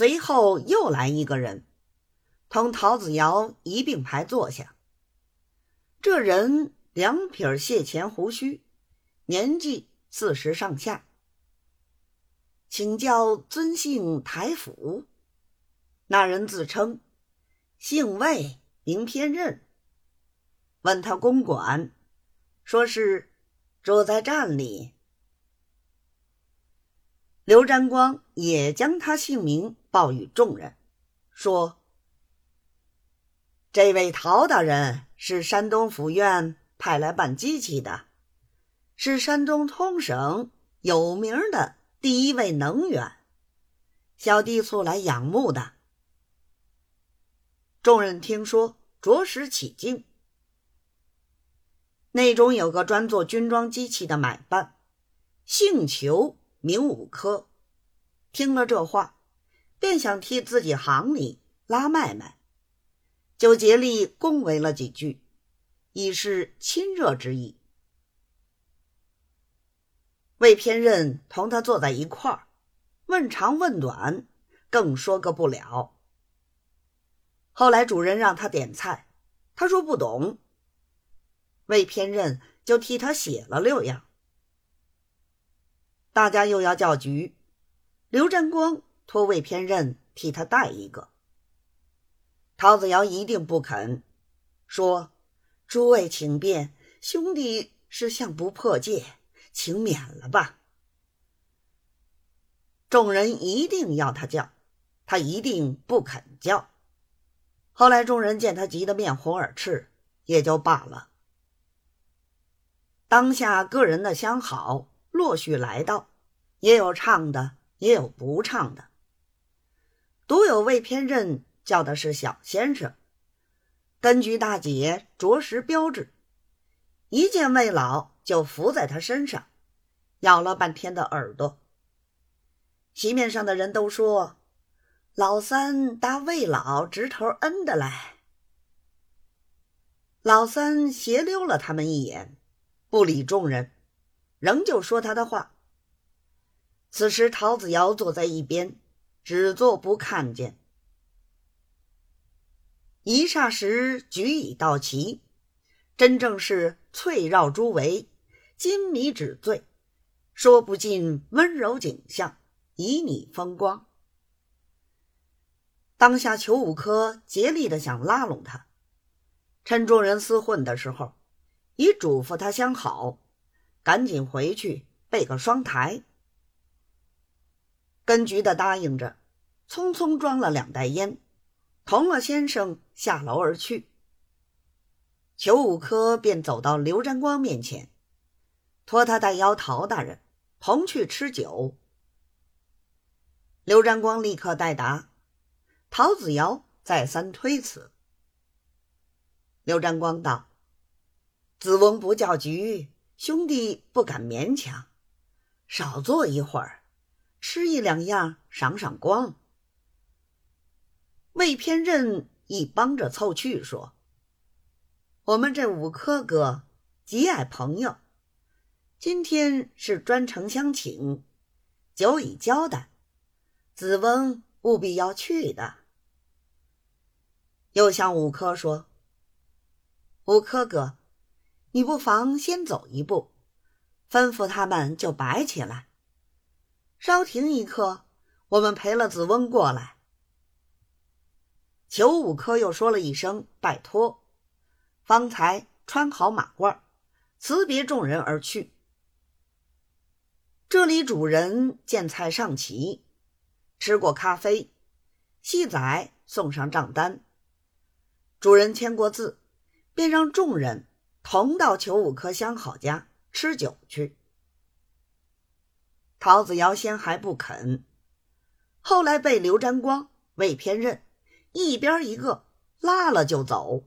随后又来一个人，同陶子尧一并排坐下。这人两撇蟹前胡须，年纪四十上下。请教尊姓台府？那人自称姓魏，名偏任。问他公馆，说是住在站里。刘占光也将他姓名报与众人，说：“这位陶大人是山东府院派来办机器的，是山东通省有名的第一位能员，小弟素来仰慕的。”众人听说，着实起敬。内中有个专做军装机器的买办，姓裘。名武科听了这话，便想替自己行里拉脉脉，就竭力恭维了几句，以示亲热之意。魏偏任同他坐在一块儿，问长问短，更说个不了。后来主人让他点菜，他说不懂，魏偏任就替他写了六样。大家又要叫局，刘占光托魏偏任替他带一个。陶子尧一定不肯，说：“诸位请便，兄弟是向不破戒，请免了吧。”众人一定要他叫，他一定不肯叫。后来众人见他急得面红耳赤，也就罢了。当下个人的相好。陆续来到，也有唱的，也有不唱的。独有魏偏任叫的是小先生，根据大姐着实标致，一见魏老就伏在他身上，咬了半天的耳朵。席面上的人都说：“老三搭魏老直头恩的来。”老三斜溜了他们一眼，不理众人。仍旧说他的话。此时，陶子尧坐在一边，只做不看见。一霎时，局已到齐，真正是翠绕珠围，金迷纸醉，说不尽温柔景象，旖旎风光。当下，裘五科竭力的想拉拢他，趁众人厮混的时候，已嘱咐他相好。赶紧回去备个双台。根局的答应着，匆匆装了两袋烟，同了先生下楼而去。裘五科便走到刘占光面前，托他带邀陶大人同去吃酒。刘占光立刻代答，陶子尧再三推辞。刘占光道：“子翁不叫局。”兄弟不敢勉强，少坐一会儿，吃一两样赏赏光。魏偏任亦帮着凑趣说：“我们这五科哥极爱朋友，今天是专程相请，久已交代，子翁务必要去的。”又向五科说：“五科哥。”你不妨先走一步，吩咐他们就摆起来。稍停一刻，我们陪了子翁过来。裘五科又说了一声拜托，方才穿好马褂，辞别众人而去。这里主人见菜上齐，吃过咖啡，细仔送上账单，主人签过字，便让众人。同到裘五科相好家吃酒去。陶子尧先还不肯，后来被刘占光、魏偏任一边一个拉了就走。